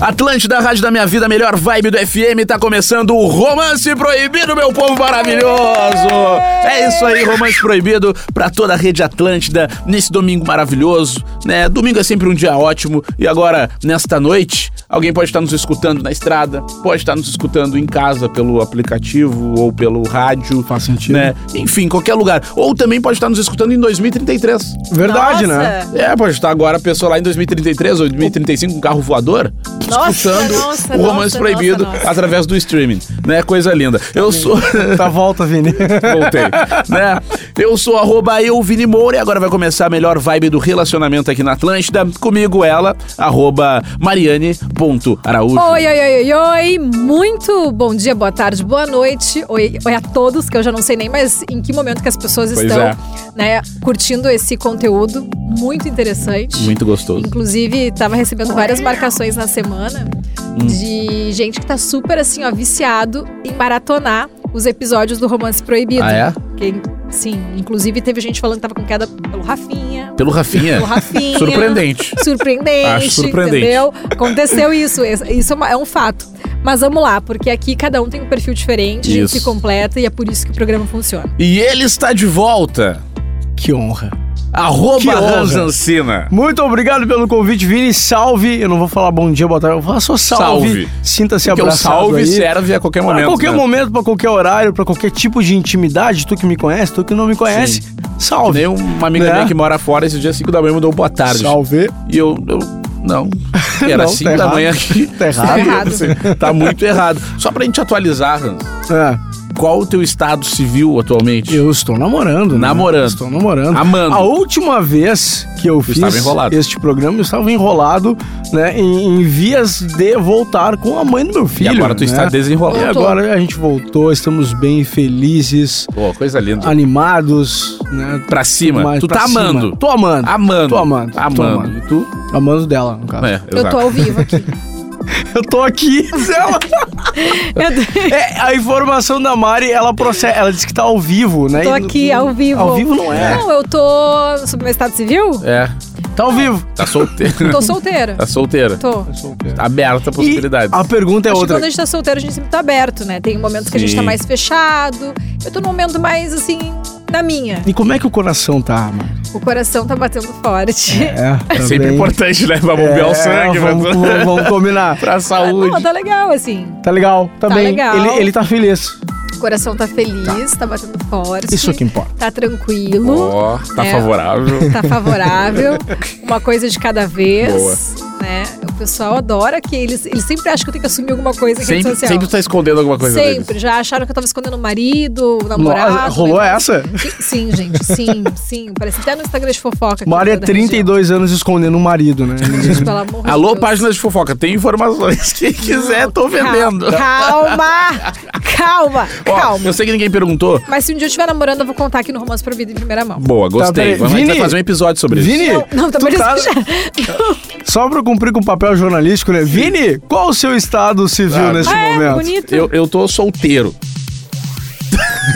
Atlântida, Rádio da Minha Vida, melhor vibe do FM, tá começando o Romance Proibido, meu povo maravilhoso! É isso aí, Romance Proibido pra toda a rede Atlântida, nesse domingo maravilhoso, né? Domingo é sempre um dia ótimo, e agora, nesta noite, alguém pode estar nos escutando na estrada, pode estar nos escutando em casa pelo aplicativo ou pelo rádio. Faz sentido. Né? Enfim, qualquer lugar. Ou também pode estar nos escutando em 2033. Verdade, Nossa. né? É, pode estar agora a pessoa lá em 2033 ou 2035 com um carro voador, escutando nossa, o Romance nossa, Proibido nossa, nossa. através do streaming, né? Coisa linda. Eu sou... Tá volta, Vini. Voltei, né? Eu sou arroba eu, Vini Moura, e agora vai começar a melhor vibe do relacionamento aqui na Atlântida. Comigo ela, arroba mariane.araújo. Oi, oi, oi, oi, oi. Muito bom dia, boa tarde, boa noite. Oi, oi a todos, que eu já não sei nem mais em que momento que as pessoas Pois estão é. Né, curtindo esse conteúdo. Muito interessante. Muito gostoso. Inclusive, tava recebendo várias marcações na semana Hum. de gente que tá super assim, ó, viciado em maratonar os episódios do Romance Proibido. Ah, é? Que, sim, inclusive teve gente falando que tava com queda pelo Rafinha. Pelo Rafinha. Pelo Rafinha. Surpreendente. Surpreendente, Acho surpreendente. entendeu? Aconteceu isso, isso é, é um fato. Mas vamos lá, porque aqui cada um tem um perfil diferente, a gente Isso. se completa e é por isso que o programa funciona. E ele está de volta. Que honra. Que Arroba. Ranzancina. Muito obrigado pelo convite, Vini. Salve. Eu não vou falar bom dia, boa tarde. Eu vou falar só salve. Salve. Sinta-se abraçado salve aí. serve a qualquer momento. Pra qualquer né? momento, pra qualquer horário, pra qualquer tipo de intimidade. Tu que me conhece, tu que não me conhece. Salve. Nem uma amiga Né? minha que mora fora, esse dia 5 da manhã mandou boa tarde. Salve. E eu, eu não. Era Não, 5 tá da errado. manhã aqui. Tá errado. errado. tá muito errado. Só pra gente atualizar, Hans, É, qual o teu estado civil atualmente? eu estou namorando. né? Namorando. Estou namorando. Amando. A última vez que eu fiz estava enrolado. este programa, eu estava enrolado, né, em, em vias de voltar com a mãe do meu filho. e agora tu né? está E desenrolado. Voltou. agora a gente voltou, estamos bem felizes, Pô, coisa linda. animados, né? Pra cima. mais tu pra tá cima. amando. Tô amando. Amando. Tô amando. Tô Amando. amando. E tu? Amando dela, no caso. É, Eu tô ao vivo aqui. Eu tô aqui. É, a informação da Mari, ela processa, ela disse que tá ao vivo, né? tô aqui ao vivo. Ao vivo não é. Não, eu tô sob meu estado civil? É. Tá ao vivo. Tá solteira. Tô solteira. tá solteira. Tô. Aberta a possibilidade. E a pergunta é Acho que outra. quando a gente tá solteiro, a gente sempre tá aberto, né? Tem momentos que a gente Sim. tá mais fechado. Eu tô num momento mais, assim, na minha. E como é que o coração tá, mano? O coração tá batendo forte. É, É sempre importante, né? Pra bombear o É, sangue. Vamos, pra- vamos- vamos combinar. pra Ah, saúde. não, tá legal, assim. Tá legal, tá, Tá bem. legal. Ele, ele tá feliz. O coração tá feliz, tá, batendo forte. Isso que importa. Tá tranquilo. Ó, tá É. favorável. Tá favorável. Uma coisa de cada vez. Boa. Né? O pessoal adora que eles, eles sempre acham que eu tenho que assumir alguma coisa em rede Sempre, social. sempre tu tá escondendo alguma coisa Sempre. deles. Já acharam que eu tava escondendo o marido, o namorado. Nossa, rolou né? essa? Sim, gente, sim, sim. Parece até no Instagram de fofoca. aqui Mari é da região. 32 anos escondendo um marido, né? Gente, pelo amor de Alô, Deus. páginas de fofoca, tem informações. Quem quiser, tô vendendo. Calma! Calma! Ó, Calma! eu sei que ninguém perguntou. Mas se um dia eu estiver namorando, eu vou contar aqui no Romance Proibido em primeira mão. Boa, Tá, gostei. peraí. Vamos Vini? fazer um episódio sobre isso. Vini, Não, tu também tá- já... só pra cumprir com o papel jornalístico, né? Vini, qual o seu estado civil neste Ah, é, momento? bonito. Eu, eu tô solteiro.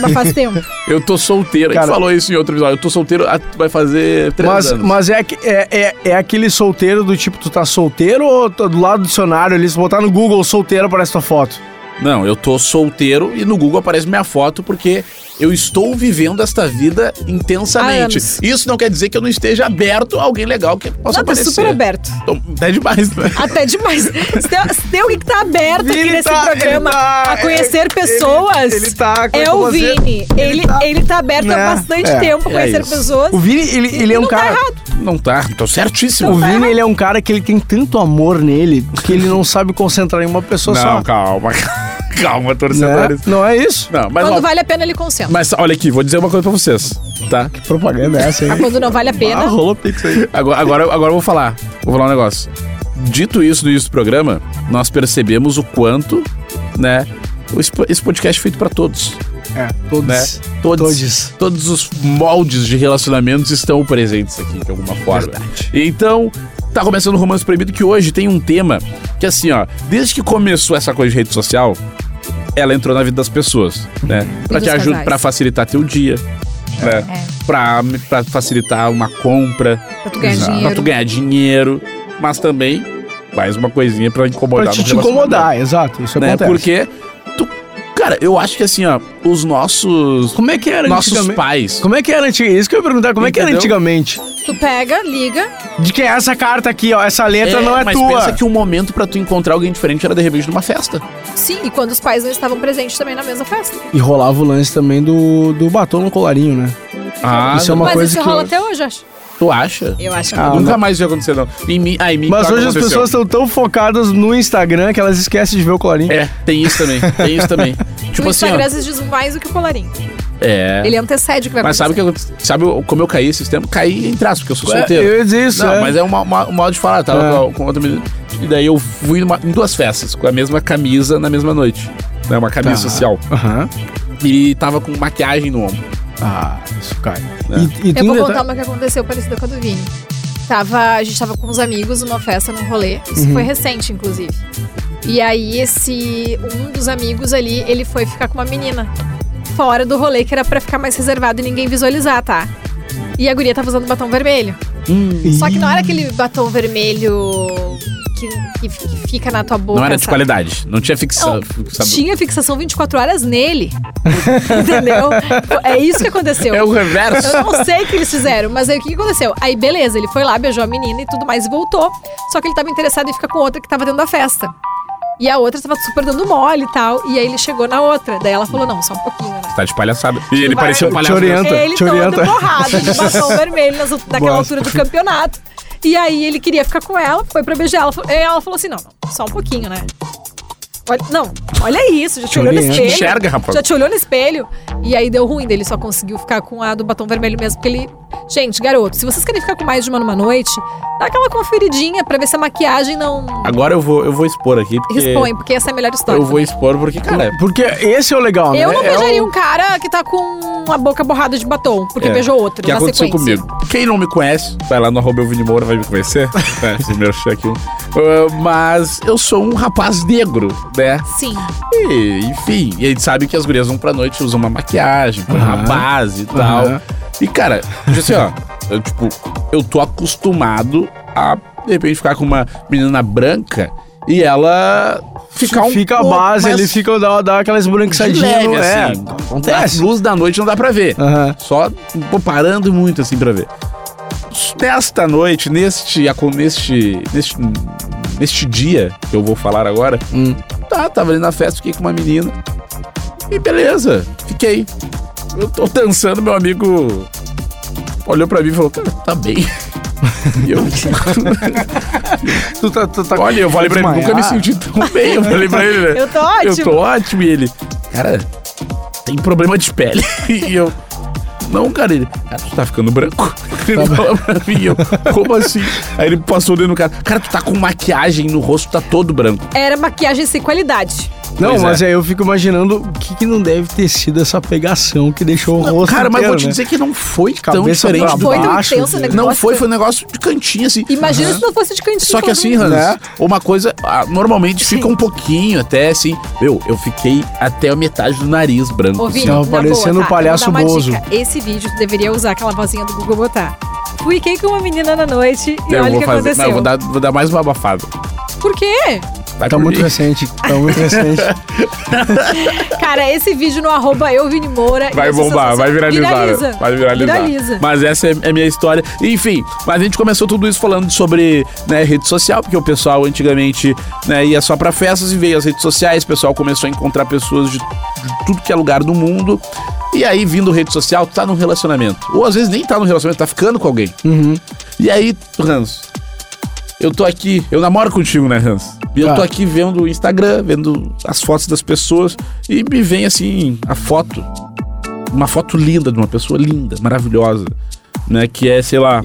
Mas faz tempo. Eu tô solteiro. a Cara- gente falou isso em outro episódio. Eu tô solteiro, ah, vai fazer três Mas, anos. mas é, que- é, é, é aquele solteiro do tipo, tu tá solteiro ou tá do lado do dicionário ali, se botar no Google solteiro aparece tua foto? Não, eu tô solteiro e no Google aparece minha foto porque eu estou vivendo esta vida intensamente. anos. Isso não quer dizer que eu não esteja aberto a alguém legal que possa Não, tá aparecer. super aberto. Então, é demais, né? Até demais. Se tem, se tem alguém que tá aberto aqui Vini nesse tá- programa ele tá- a conhecer ele- pessoas, ele tá- como é é o? Vini. Ele, tá- ele tá aberto né? há bastante É, tempo a é conhecer isso. pessoas. O Vini, ele, ele é um não tá cara. errado. Não tá, tô certíssimo. O Vini, ele é um cara que ele tem tanto amor nele que ele não sabe concentrar em uma pessoa Não, só. calma. Calma, Né? torcedores. Não é isso? Não, mas, Quando ó, vale a pena, ele concentra. mas olha aqui, vou dizer uma coisa pra vocês, tá? Propaganda é essa aí. Mas quando não vale a pena, Ah, rolou pix aí. Agora, agora, agora eu vou falar. Vou falar um negócio. Dito isso no início do programa, nós percebemos o quanto, né? Esse po- esse podcast é feito pra todos. É, todos. né? Todos, Todos. todos os moldes de relacionamentos estão presentes aqui de alguma forma. Então, tá começando o Romance Proibido que hoje tem um tema que assim, ó, desde que começou essa coisa de rede social, ela entrou na vida das pessoas, né? Pra dos te ajudar, pra facilitar teu dia, né? É. Pra, pra facilitar uma compra, Pra tu ganhar Exato. dinheiro. pra tu ganhar dinheiro, mas também mais uma coisinha pra incomodar Pra te, te incomodar, exato. Isso né? acontece. Porque cara, eu acho que assim, ó, os nossos Como é que era nossos antigamente? pais. Como é que era antigamente? Isso que eu ia perguntar, como é que era Entendeu? antigamente? Tu pega, liga. De que essa carta aqui, ó, essa letra não é mas tua. pensa que um momento pra tu encontrar alguém diferente era de repente numa festa. Sim, e quando os pais não estavam presentes também na mesma festa. E rolava o lance também do, do batom no colarinho, né? Ah, Isso é uma Mas coisa isso que rola eu- até hoje, acho. Tu acha? Eu acho que Ah, Nunca não. mais ia acontecer, não. Em mim, ah, em mim Mas claro hoje que as aconteceu. pessoas estão tão focadas no Instagram que elas esquecem de ver o colarinho. É, tem isso também. Tem isso também. tipo o assim, Instagram ó. às vezes diz mais do que o colarinho. É. Ele antecede o que vai Mas sabe o que acontecer. aconteceu? Sabe o- como eu caí esses tempos? Caí em traço, porque eu sou É, solteiro. eu ia dizer isso, Não, é. mas é uma- uma- um modo de falar. Tava É. com, com outra menina. E daí eu fui numa- em duas festas, com a mesma camisa na mesma noite. Né, uma camisa Tá. social. Aham. E tava com maquiagem no ombro. Ah, isso cai. É. E, e Eu vou contar uma que aconteceu parecida com a do Vini. Tava, a gente tava com uns amigos numa festa, num rolê. Isso Uhum. foi recente, inclusive. E aí, esse. Um dos amigos ali, ele foi ficar com uma menina. Fora do rolê, que era pra ficar mais reservado e ninguém visualizar, tá? E a guria tava usando batom vermelho. Só que não era aquele batom vermelho que, que- que fica na tua boca. não era de sabe? qualidade. Não tinha sabe? Tinha fixação 24 horas nele. Entendeu? É isso que aconteceu. É o reverso. Eu não sei o que eles fizeram, mas aí o que aconteceu? Aí, beleza, ele foi lá, beijou a menina e tudo mais e voltou. Só que ele tava interessado em ficar com outra que tava dentro da festa. E a outra tava super dando mole e tal. E aí ele chegou na outra. Daí ela falou: não, só um pouquinho, né? Tá de palhaçada. E ele parecia um Te palhaço. orienta. Ele te todo orienta. borrado, de batom vermelho naquela altura do campeonato. E aí ele queria ficar com ela, foi pra beijar ela. E ela falou assim: não, não, só um pouquinho, né? Olha, não, olha isso, já te, olhou no espelho. Enxerga, rapaz. Já te olhou no espelho. E aí deu ruim dele, só conseguiu ficar com a do batom vermelho mesmo, porque ele. Gente, garoto, se vocês querem ficar com mais de uma numa noite, dá aquela conferidinha pra ver se a maquiagem não Agora eu vou, eu vou expor aqui, porque... expõe, porque essa é a melhor história. Eu vou expor porque, cara... Porque esse é o legal, né? Eu não É beijaria o- um cara que tá com a boca borrada de batom, porque É, beijou outro que na aconteceu sequência. comigo. Quem não me conhece, vai lá no arroba Moura, vai me conhecer. é, meu cheque. Uh, mas eu sou um rapaz negro, né? Sim. E, enfim, e a gente sabe que as gurias vão pra noite usam uma maquiagem, uma base e tal. Aham. E, cara, assim, ó, eu, tipo, eu tô acostumado a, de repente, ficar com uma menina branca e ela ficar um Fica a base, ele fica dá, dá aquelas de branquiçadinhas. leve, é, assim. acontece. A luz da noite não dá pra ver. Aham. Só pô, parando muito assim pra ver. Nesta noite, neste, neste, neste, neste dia que eu vou falar agora, Hum. tá, tava ali na festa, fiquei com uma menina. E beleza, fiquei. Eu tô dançando, meu amigo olhou pra mim e falou, cara, tá bem. E eu, Tu tá, tu tá olha, eu falei pra ele, nunca me senti tão bem. Eu falei pra ele, né? Eu tô ótimo. Eu tô ótimo. E ele, cara, tem problema de pele. E eu, não, cara, ele, cara, tu tá ficando branco. Ele falou pra mim, eu, como assim? Aí ele passou dentro do cara, cara, tu tá com maquiagem no rosto, tá todo branco. Era maquiagem sem qualidade. Não, Pois mas é. aí eu fico imaginando o que, que não deve ter sido essa pegação que deixou o rosto cara, mas inteiro, vou te né? dizer que não foi tão Cabeça diferente pra do Foi tão baixo, intenso o né? negócio. Não foi, foi um negócio de cantinho, assim. Imagina se não fosse de cantinho. Só que assim, Hans, Né? uma coisa, ah, normalmente fica um pouquinho até assim. Meu, eu fiquei até a metade do nariz branco. Ô, assim. Vini, Tava na parecendo boa, o tá? palhaço vou dar uma Bozo. dica. Esse vídeo tu deveria usar aquela vozinha do Google botar. Fiquei com uma menina na noite e Eu olha o que fazer. aconteceu. Não, eu vou dar, vou dar mais uma abafada. Por quê? Vai Tá muito mim. recente, tá muito recente. Cara, esse vídeo no arroba eu, Vini Moura. Vai é bombar, vai viralizar. Viraliza. Vai viralizar. Viraliza. Mas essa é é a minha história. Enfim, mas a gente começou tudo isso falando sobre né, rede social, porque o pessoal antigamente né, ia só pra festas e veio as redes sociais, o pessoal começou a encontrar pessoas de, de tudo que é lugar do mundo. E aí, vindo rede social, tu tá num relacionamento. Ou às vezes nem tá num relacionamento, tá ficando com alguém. Uhum. E aí, Hans, eu tô aqui, eu namoro contigo, né, Hans? E eu tô aqui vendo o Instagram, vendo as fotos das pessoas, e me vem assim, a foto. Uma foto linda de uma pessoa linda, maravilhosa, né? Que é, sei lá,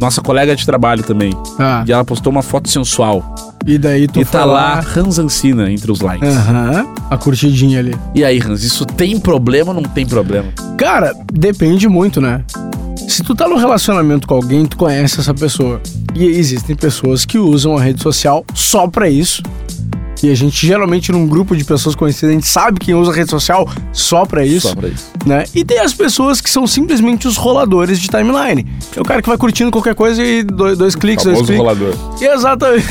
nossa colega de trabalho também. Ah, E ela postou uma foto sensual. e daí tu e tá lá Hans Ancina entre os likes. Aham, a curtidinha ali. E aí, Hans, isso tem problema ou não tem problema? Cara, depende muito, né? Se tu tá num relacionamento com alguém, tu conhece essa pessoa. E existem pessoas que usam a rede social só pra isso. Que a gente geralmente num grupo de pessoas conhecidas, a gente sabe quem usa rede social só pra isso. Só pra isso. Né? E tem as pessoas que são simplesmente os roladores de timeline. É o cara que vai curtindo qualquer coisa e dois, dois cliques, dois cliques. rolador. Exatamente.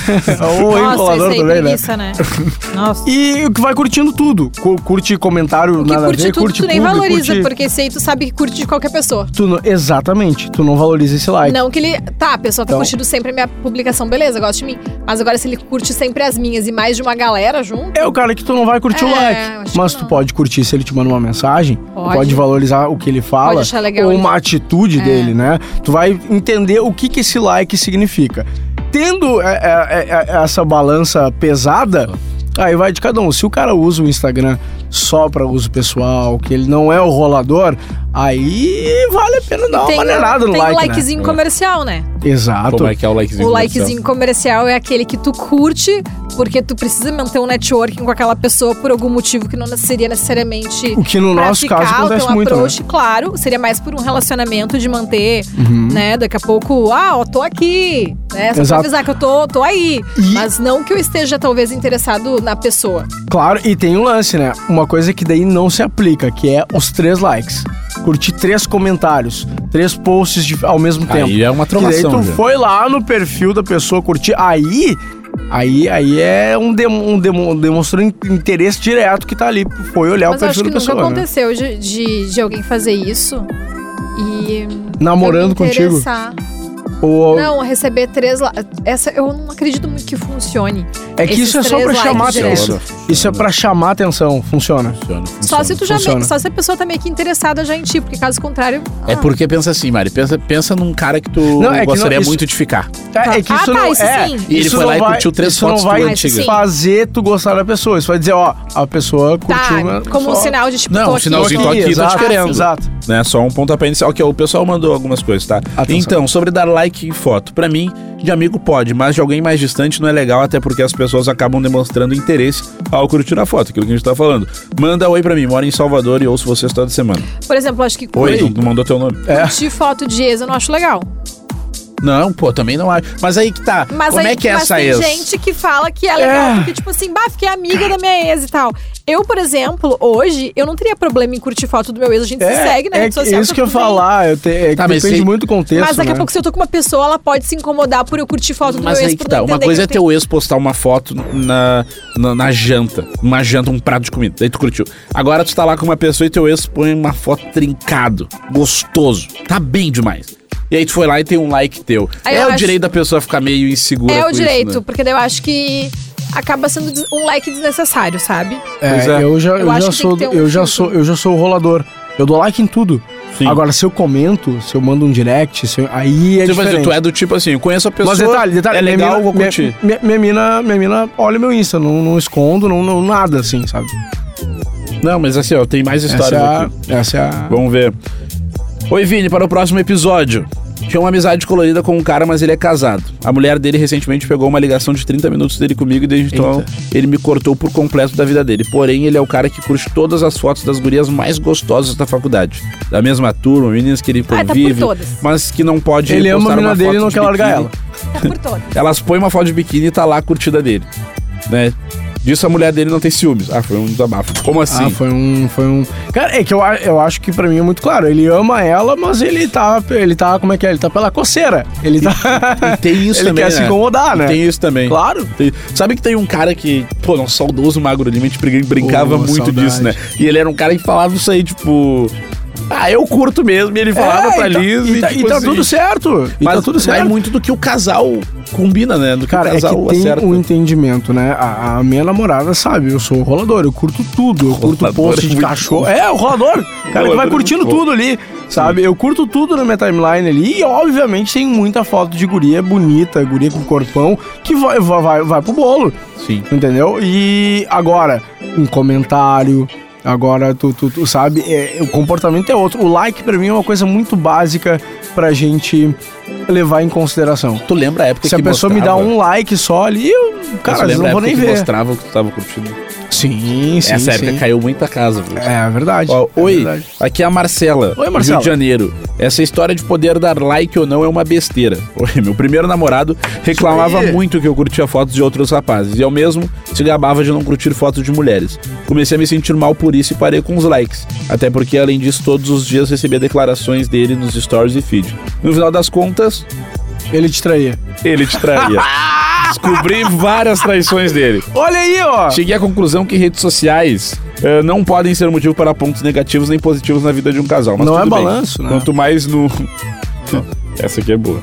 Ou Nossa, enrolador aí também, né? preguiça, né? Nossa. E o que vai curtindo tudo. Cu- Curte comentário, O que nada a curte ver, tudo, curte tu nem publi, valoriza, curte... porque esse aí tu sabe que curte de qualquer pessoa. Tu não- Exatamente. Tu não valoriza esse like. Não que ele. Tá, a pessoa tá Então- curtindo sempre a minha publicação, beleza, gosta de mim. Mas agora, se ele curte sempre as minhas e mais de uma galera junto. É o cara que tu não vai curtir o É, like. acho Mas tu pode curtir se ele te manda uma mensagem. Pode. Pode, valorizar o que ele fala. Ou ele. uma atitude É. dele, né? Tu vai entender o que, que esse like significa. Tendo é, é, é, essa balança pesada, aí vai de cada um. Se o cara usa o Instagram só para uso pessoal, que ele não é o rolador, aí vale a pena dar uma maneirada no tem like, o likezinho né? comercial, né? Exato. Como é que é o likezinho? O comercial? likezinho comercial é aquele que tu curte porque tu precisa manter um networking com aquela pessoa por algum motivo que não seria necessariamente. O que no pra nosso ficar, caso acontece teu muito, né? approach, claro, seria mais por um relacionamento de manter, Uhum. né? Daqui a pouco, ah, ó, tô aqui, né? Só pra Exato. avisar que eu tô, tô aí. E- Mas não que eu esteja, talvez, interessado na pessoa. Claro, e tem um lance, né? Uma coisa que daí não se aplica, que é os três likes. Curtir três comentários, três posts de- ao mesmo tempo. Aí é uma que daí trollação. tu já. foi lá no perfil da pessoa curtir. Aí, aí, aí é um, dem, um demo, demonstrou in- interesse direto que tá ali. Foi olhar Mas o eu acho perfil que da nunca pessoa. né? aconteceu de, de, de alguém fazer isso e. Namorando contigo. interessar. Ou, Não, receber três. la- Essa eu não acredito muito que funcione. é que esses isso é só pra chamar likes atenção. Isso é pra chamar atenção. Funciona. Funciona, Só se tu já funciona. só se a pessoa tá meio que interessada já em ti, porque caso contrário. É ah. porque pensa assim, Mari, pensa, pensa num cara que tu Não, é que gostaria não, isso- muito de ficar. É, é que Ah, isso tá, não isso é. sim. E ele isso foi lá e vai- curtiu três isso fotos não vai antigas. fazer tu gostar da pessoa. Isso vai dizer, ó, a pessoa curtiu. Tá, mas como um sinal de tipo, Não, um sinalzinho, tô tô aqui, tô te exato, querendo. Exato. Né? Só um pontapé inicial. Ok, o pessoal mandou algumas coisas, tá? Então, sobre dar like em foto. Pra mim, de amigo pode, mas de alguém mais distante não é legal, até porque as pessoas acabam demonstrando interesse ao curtir a foto, aquilo que a gente tá falando. Manda oi pra mim, moro em Salvador e ouço vocês toda semana. Por exemplo, acho que Oi, não, mandou teu nome. É. curtir foto de ex eu não acho legal. Não, pô, também não acho. Mas aí que tá. Mas Como aí, é que é mas essa tem ex? gente que fala que é legal, É. porque, tipo assim, bah, fiquei amiga da minha ex e tal. Eu, por exemplo, hoje, eu não teria problema em curtir foto do meu ex, a gente se segue na é rede social. isso tá que eu ia bem. falar. Eu te, é que Tá, mas depende se- muito do contexto. Mas daqui né? a pouco, se eu tô com uma pessoa, ela pode se incomodar por eu curtir foto do Mas meu ex. aí que tá. Uma coisa é teu ex postar uma foto na, na, na janta. Uma janta, um prato de comida. Daí tu curtiu. Agora tu tá lá com uma pessoa e teu ex põe uma foto trincado, gostoso. Tá bem demais. E aí tu foi lá e tem um like teu. Aí é o acho- direito da pessoa ficar meio insegura É com o isso, direito, né? porque daí eu acho que acaba sendo um like desnecessário, sabe? Pois É, é. eu já, Eu eu já sou, um eu já sou, eu já sou o rolador. Eu dou like em tudo. Sim. Agora, se eu comento, se eu mando um direct, se eu- aí é Tipo assim, diferente. tu é do tipo assim, eu conheço a pessoa, Mas detalhe, detalhe, é legal, mina- vou minha, curtir. minha, minha mina, minha mina olha meu Insta, não, não escondo, não, não nada assim, sabe? Não, mas assim, ó, tem mais histórias essa é a, aqui. Essa é a... Vamos ver. Oi, Vini, para o próximo episódio. Tinha uma amizade colorida com um cara, mas ele é casado. A mulher dele recentemente pegou uma ligação de 30 minutos dele comigo e desde então ele me cortou por completo da vida dele. Porém, ele é o cara que curte todas as fotos das gurias mais gostosas da faculdade. Da mesma turma, meninas que ele Ah, tá por convive, todas. mas que não pode Ele ama a uma dele e não de quer largar ela. Tá por todas. Elas põem uma foto de biquíni e tá lá a curtida dele. Né? Disso a mulher dele não tem ciúmes. Ah, foi um desabafo. Como assim? Ah, foi um, foi um... Cara, é que eu, eu acho que pra mim é muito claro. Ele ama ela, mas ele tá, ele tá, como é que é? Ele tá pela coceira. Ele tá... E tem isso ele também, quer né? se incomodar, E né? Tem isso também. Claro. Tem- Sabe que tem um cara que, pô, um saudoso Magro Lima, a gente brin- brincava Pô, muito saudade. disso, né? E ele era um cara que falava isso aí, tipo. Ah, eu curto mesmo. E ele falava pra e tá, Liz e tá, tipo e tá assim, tudo certo. E Mas tá tudo certo. muito do que o casal combina, né? Do que Cara, o é casal que tem acerta. um entendimento, né? A, a minha namorada sabe, eu sou o rolador, eu curto tudo, eu curto Rolador post é de cachorro. É, o rolador. Cara que vai é curtindo tudo ali, sabe? Eu curto tudo na minha timeline ali e, obviamente, tem muita foto de guria bonita, guria com corpão, que vai, vai, vai pro bolo, Sim. entendeu? E agora, um comentário. Agora, tu, tu, tu sabe, é, o comportamento é outro. O like, pra mim, é uma coisa muito básica pra gente levar em consideração. Tu lembra a época Se que a pessoa me dá mostrava- um like só ali, eu, cara, lembra não vou nem que ver. mostrava o que tu tava curtindo? Sim, sim, Essa época sim. caiu muita casa, viu? É verdade. Ó, é oi, verdade. aqui é a Marcela, Oi, Marcela. Rio de Janeiro. Essa história de poder dar like ou não é uma besteira. Oi, meu primeiro namorado reclamava muito que eu curtia fotos de outros rapazes e eu mesmo se gabava de não curtir fotos de mulheres. Comecei a me sentir mal por isso e parei com os likes. Até porque, além disso, todos os dias recebia declarações dele nos stories e feed. No final das contas, Ele te traía. ele te traía. Descobri várias traições dele. Olha aí, ó. Cheguei à conclusão que redes sociais eh, não podem ser motivo para pontos negativos nem positivos na vida de um casal. Mas Não é bem. balanço, né? Quanto mais no. Essa aqui é boa.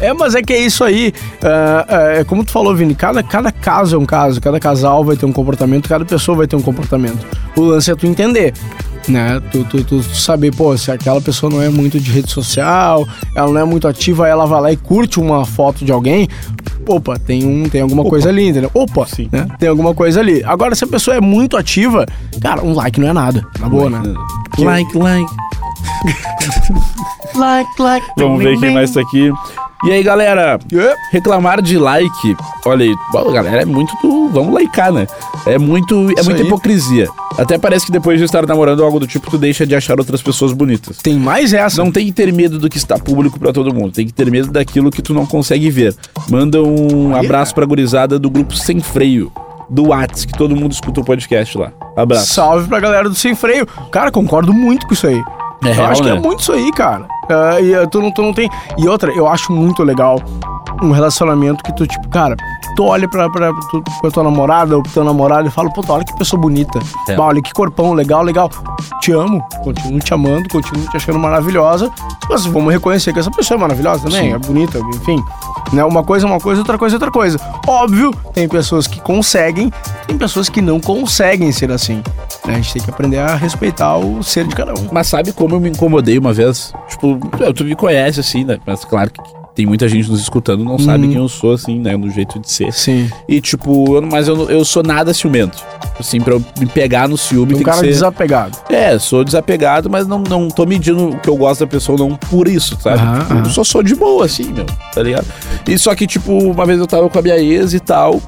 É, mas é que é isso aí. É, é, como tu falou, Vini, cada, cada caso é um caso, cada casal vai ter um comportamento, cada pessoa vai ter um comportamento. O lance é tu entender. Né? Tu, tu, tu saber, pô, se aquela pessoa não é muito de rede social, ela não é muito ativa, ela vai lá e curte uma foto de alguém. Opa, tem, um, tem alguma coisa ali, entendeu? Opa, Sim. né? Tem alguma coisa ali. Agora, se a pessoa é muito ativa, cara, um like não é nada. Na boa, né? Like, like. Like, like. Vamos ver quem mais tá aqui. E aí, galera? Reclamar de like. Olha aí, bom, galera, é muito do. Vamos likear, né? É muito. É Isso muita aí. hipocrisia. Até parece que depois de estar namorando algo do tipo, tu deixa de achar outras pessoas bonitas. Tem mais essa. Não tem que ter medo do que está público pra todo mundo. Tem que ter medo daquilo que tu não consegue ver. Manda um Aí, abraço pra gurizada do grupo Sem Freio, do Whats, que todo mundo escuta o podcast lá. Abraço. Salve pra galera do Sem Freio. Cara, concordo muito com isso aí. É eu real, acho que né? é muito isso aí, cara. É, e eh, tu não, tu não tem. E outra, eu acho muito legal um relacionamento que tu, tipo, cara, tu olha pra, pra, tu, pra tua namorada ou pro teu namorado e fala, pô, olha que pessoa bonita. É. Bah, olha que corpão, legal, legal. Te amo, continuo te amando, continuo te achando maravilhosa. Mas vamos reconhecer que essa pessoa é maravilhosa também, Sim. é bonita, enfim. Né? Uma coisa é uma coisa, outra coisa é outra coisa. Óbvio, tem pessoas que conseguem, tem pessoas que não conseguem ser assim. né? A gente tem que aprender a respeitar o ser de cada um. Mas sabe como eu me incomodei uma vez? Tipo, tu- tu me conhece assim, né? Mas claro que tem muita gente nos escutando, não sabe Uhum. quem eu sou, assim, né? No jeito de ser. Sim. E, tipo, eu, mas eu, eu sou nada ciumento. Assim, pra eu me pegar no ciúme Um tem cara que ser... desapegado. É, sou desapegado, mas não, não tô medindo o que eu gosto da pessoa não por isso, sabe? Aham, Tipo. Eu só sou de boa, assim, meu, tá ligado? E só que, tipo, uma vez eu tava com a minha ex e tal,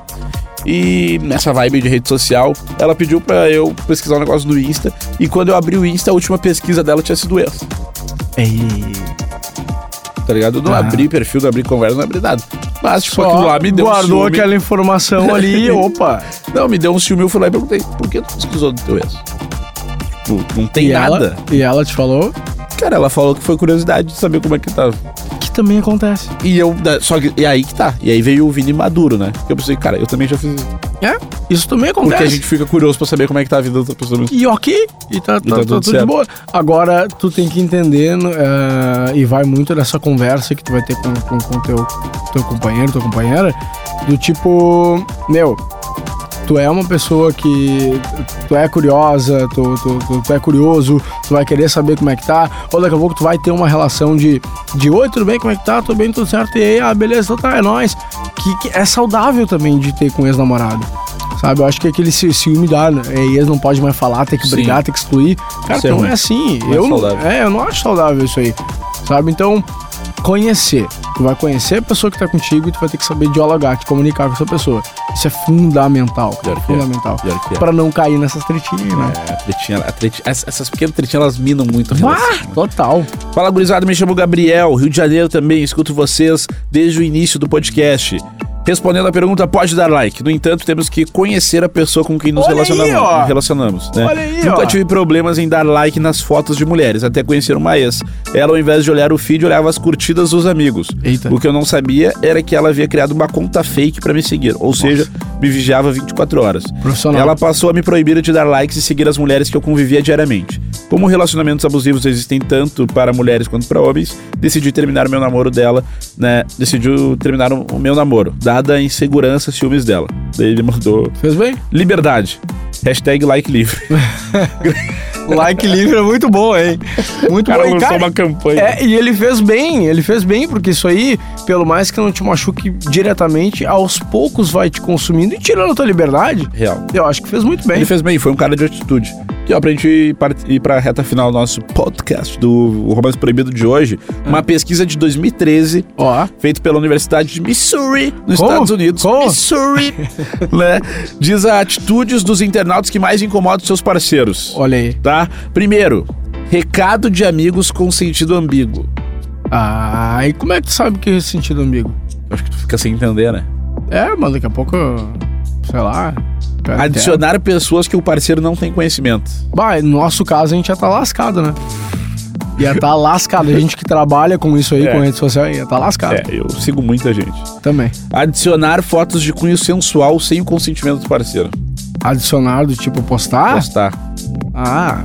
e nessa vibe de rede social, ela pediu pra eu pesquisar um negócio no Insta, e quando eu abri o Insta, a última pesquisa dela tinha sido essa, tá ligado? Eu não Ah. abri perfil, não abri conversa, não abri nada. Mas, tipo, Só aquilo lá me deu um guardou aquela informação ali, opa. Não, me deu um ciúme, eu fui lá e perguntei, por que tu pesquisou do teu ex? Tipo, não tem e nada. Ela, e ela te falou Cara, ela falou que foi curiosidade de saber como é que tava. que também acontece. E eu. Só que. E aí que tá. E aí veio o Vini Maduro, né? Porque eu pensei, cara, eu também já fiz. É, isso também acontece. Porque a gente fica curioso pra saber como é que tá a vida da outra pessoa. E ok, e tá, tá, tá tá tudo tudo de boa. Agora, tu tem que entender, eh, e vai muito dessa conversa que tu vai ter com o com, com teu, teu companheiro, tua companheira, do tipo, meu, tu é uma pessoa que tu é curiosa, tu, tu, tu, tu é curioso, tu vai querer saber como é que tá, ou daqui a pouco tu vai ter uma relação de, de oi, tudo bem, como é que tá, tudo bem, tudo certo, e aí, ah, beleza, então tá, é nóis. Que, que é saudável também de ter com ex-namorado. Sabe, eu acho que aquele ci- ciúme dá, né? É, ex não pode mais falar, tem que Sim. brigar, tem que excluir. Cara, Isso é não ruim. é assim. Não é eu é, eu não acho saudável isso aí. Sabe? Então, conhecer. Tu vai conhecer a pessoa que tá contigo e tu vai ter que saber dialogar, te comunicar com essa pessoa. Isso é fundamental. Pior que é. fundamental. É. Pra não cair nessas tretinhas, né? É, a tretinha, a tretinha- ess- essas pequenas tretinhas, elas minam muito a Ah, né? total. Fala, gurizada, me chamo Gabriel, Rio de Janeiro também, escuto vocês desde o início do podcast. Respondendo a pergunta, pode dar like. No entanto, temos que conhecer a pessoa com quem nos Olha aí, relacionamos, ó. nos relacionamos, né? Olha aí, Nunca ó. tive problemas em dar like nas fotos de mulheres, até conhecer uma ex. Ela, ao invés de olhar o feed, olhava as curtidas dos amigos. Eita. O que eu não sabia era que ela havia criado uma conta fake pra me seguir, ou seja, me vigiava 24 horas. Profissional. Ela passou a me proibir de dar likes e seguir as mulheres que eu convivia diariamente. Como relacionamentos abusivos existem tanto para mulheres quanto para homens, decidi terminar meu namoro dela, né? Decidiu terminar o o meu namoro, dada a insegurança e ciúmes dela. Daí ele mandou Fez bem? liberdade. Hashtag like livre. Like livre é muito bom, hein? Muito O cara bom. E, cara, uma campanha. É, e ele fez bem, ele fez bem, porque isso aí, pelo mais que não te machuque diretamente, aos poucos vai te consumindo e tirando a tua liberdade. Real. Eu acho que fez muito bem. Ele fez bem, foi um cara de atitude. E ó, pra gente ir, pra reta final do nosso podcast do Romance Proibido de hoje, uma pesquisa de 2013 Ó. feita pela Universidade de Missouri, nos Como? Estados Unidos. Como? Missouri, né? Diz a atitudes dos internautas que mais incomodam seus parceiros. Olha aí. Tá? Primeiro, recado de amigos com sentido ambíguo. Ah, e como é que tu sabe que é sentido amigo? Acho que tu fica sem entender, né? É, mas daqui a pouco, sei lá. Cara, Adicionar pessoas que o parceiro não tem conhecimento. Bah, no nosso caso a gente já tá lascado, né? Ia tá lascado. A gente que trabalha com isso aí, É. com rede social, ia tá lascado É, eu sigo muita gente. também. Adicionar fotos de cunho sensual sem o consentimento do parceiro. Adicionar do tipo postar? Postar. Ah,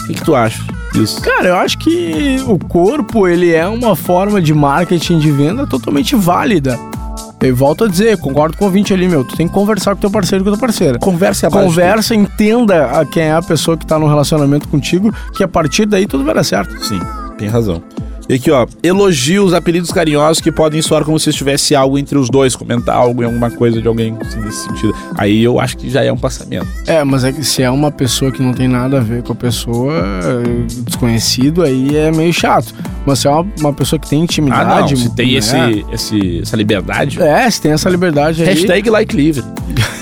O que, que tu acha disso? cara, eu acho que o corpo, ele é uma forma de marketing de venda totalmente válida. Eu volto a dizer, concordo com o ouvinte ali, meu. Tu tem que conversar com teu parceiro e com tua parceira. Conversa abaixo. Conversa, entenda a quem é a pessoa que tá no relacionamento contigo, que a partir daí tudo vai dar certo. Sim, tem razão. E aqui, ó, elogios, apelidos carinhosos que podem soar como se estivesse algo entre os dois, comentar algo em alguma coisa de alguém assim, nesse sentido. Aí eu acho que já é um passamento. É, mas é que se é uma pessoa que não tem nada a ver com a pessoa, é, desconhecido, aí é meio chato. Mas se é uma, uma pessoa que tem Ah, intimidade. não, se tem né? esse, esse, essa liberdade. É, se tem essa liberdade aí. Hashtag like livre.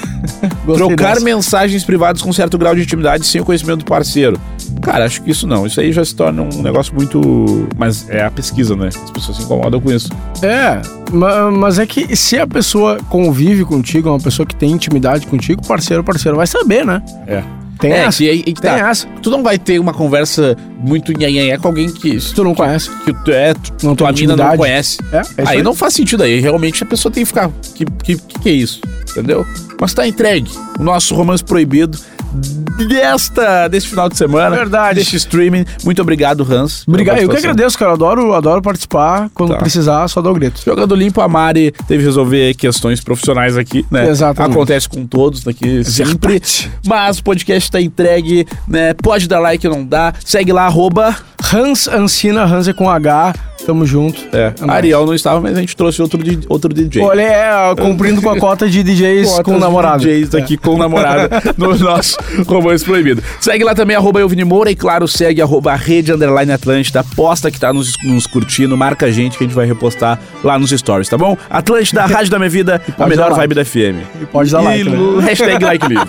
Trocar dessa. mensagens privadas com certo grau de intimidade sem o conhecimento do parceiro. Cara, acho que isso não. Isso aí já se torna um negócio muito. Mas é a pesquisa, né? As pessoas se incomodam com isso. É, ma- mas é que se a pessoa convive contigo, é uma pessoa que tem intimidade contigo, parceiro, parceiro vai saber, né? É. Tem é, essa. que aí, aí que Tem tá. essa. Tu não vai ter uma conversa muito nhanhanhé com alguém que, Se tu não conhece. que tu é, tu, Não tua mina não conhece. É, é aí aí. não faz sentido aí. Realmente a pessoa tem que ficar. Que que, que, que é isso? Entendeu? Mas tá entregue. O nosso romance proibido desta, desse final de semana. Verdade. Deste streaming. Muito obrigado, Hans. Obrigado, eu que agradeço, cara. Adoro, adoro participar. Quando Tá. precisar, só dá o grito. Jogando limpo, a Mari teve que resolver questões profissionais aqui, né? Exatamente. Acontece com todos aqui sempre. Verdade. Mas o podcast tá entregue, né? Pode dar like ou não dá. Segue lá, arroba. Hans Ancina, Hans é com H. Tamo junto. É, nóis. Ariel não estava, mas a gente trouxe outro, outro DJ. Olha, é, cumprindo com a cota de DJs Cotas com de namorado. DJs aqui com namorada no nosso Romance Proibido. Segue lá também, arroba Elvini Moura e claro, segue arroba Rede Underline Atlântida, posta que tá nos, nos curtindo, marca a gente que a gente vai repostar lá nos stories, tá bom? Atlântida, rádio da minha vida, a melhor vibe da FM. E pode dar like, E né? no hashtag like livre.